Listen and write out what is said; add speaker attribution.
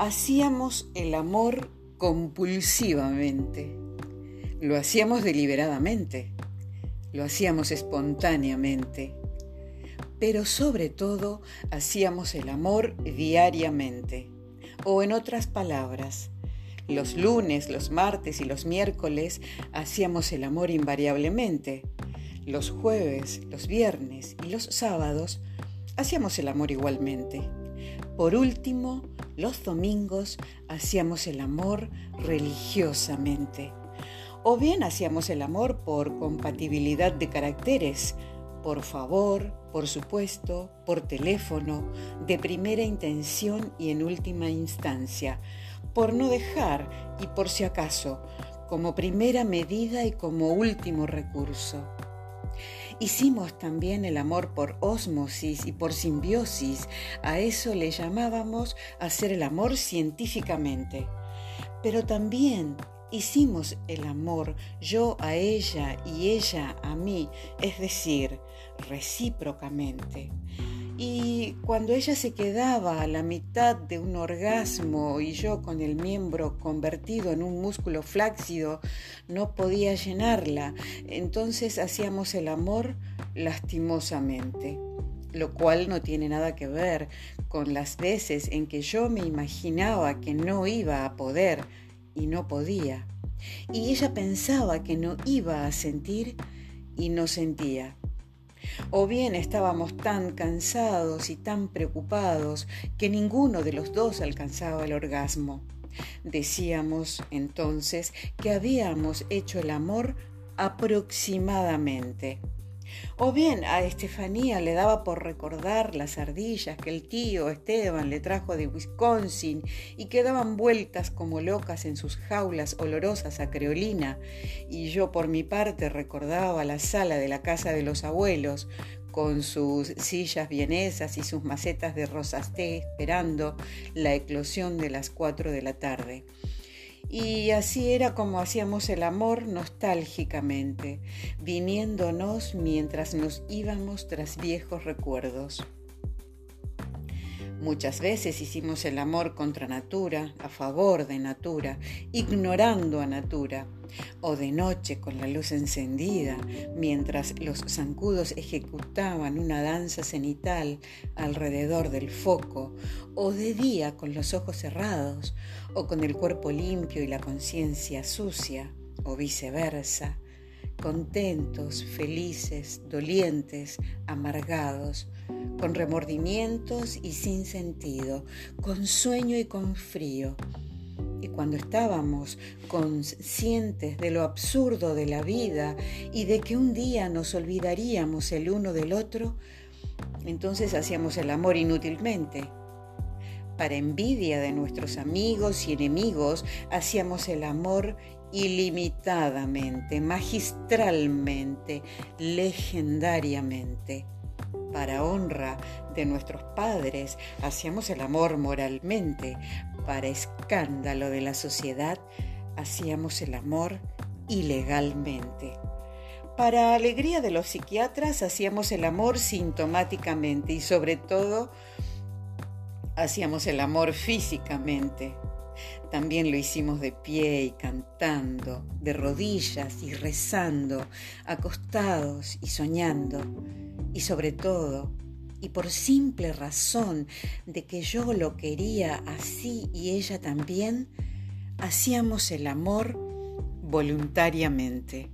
Speaker 1: Hacíamos el amor compulsivamente. Lo hacíamos deliberadamente. Lo hacíamos espontáneamente. Pero sobre todo hacíamos el amor diariamente. O en otras palabras, los lunes, los martes y los miércoles hacíamos el amor invariablemente. Los jueves, los viernes y los sábados hacíamos el amor igualmente. Por último, los domingos hacíamos el amor religiosamente. O bien hacíamos el amor por compatibilidad de caracteres, por favor, por supuesto, por teléfono, de primera intención y en última instancia, por no dejar y por si acaso, como primera medida y como último recurso. Hicimos también el amor por ósmosis y por simbiosis. A eso le llamábamos hacer el amor científicamente. Pero también hicimos el amor yo a ella y ella a mí, es decir, recíprocamente. Y cuando ella se quedaba a la mitad de un orgasmo y yo con el miembro convertido en un músculo flácido no podía llenarla, entonces hacíamos el amor lastimosamente, lo cual no tiene nada que ver con las veces en que yo me imaginaba que no iba a poder y no podía. Y ella pensaba que no iba a sentir y no sentía. O bien estábamos tan cansados y tan preocupados que ninguno de los dos alcanzaba el orgasmo. Decíamos entonces que habíamos hecho el amor aproximadamente. O bien a Estefanía le daba por recordar las ardillas que el tío Esteban le trajo de Wisconsin y que daban vueltas como locas en sus jaulas olorosas a creolina, y yo por mi parte recordaba la sala de la casa de los abuelos, con sus sillas vienesas y sus macetas de rosas té esperando la eclosión de las cuatro de la tarde. Y así era como hacíamos el amor nostálgicamente, viniéndonos mientras nos íbamos tras viejos recuerdos. Muchas veces hicimos el amor contra natura, a favor de natura, ignorando a natura, o de noche con la luz encendida, mientras los zancudos ejecutaban una danza cenital alrededor del foco, o de día con los ojos cerrados, o con el cuerpo limpio y la conciencia sucia, o viceversa, contentos, felices, dolientes, amargados, con remordimientos y sin sentido, con sueño y con frío. Y cuando estábamos conscientes de lo absurdo de la vida y de que un día nos olvidaríamos el uno del otro, entonces hacíamos el amor inútilmente. Para envidia de nuestros amigos y enemigos, hacíamos el amor ilimitadamente, magistralmente, legendariamente para honra de nuestros padres, hacíamos el amor moralmente, para escándalo de la sociedad, hacíamos el amor ilegalmente. Para alegría de los psiquiatras, hacíamos el amor sintomáticamente y sobre todo, hacíamos el amor físicamente. También lo hicimos de pie y cantando, de rodillas y rezando, acostados y soñando y sobre todo, y por simple razón de que yo lo quería así y ella también, hacíamos el amor voluntariamente.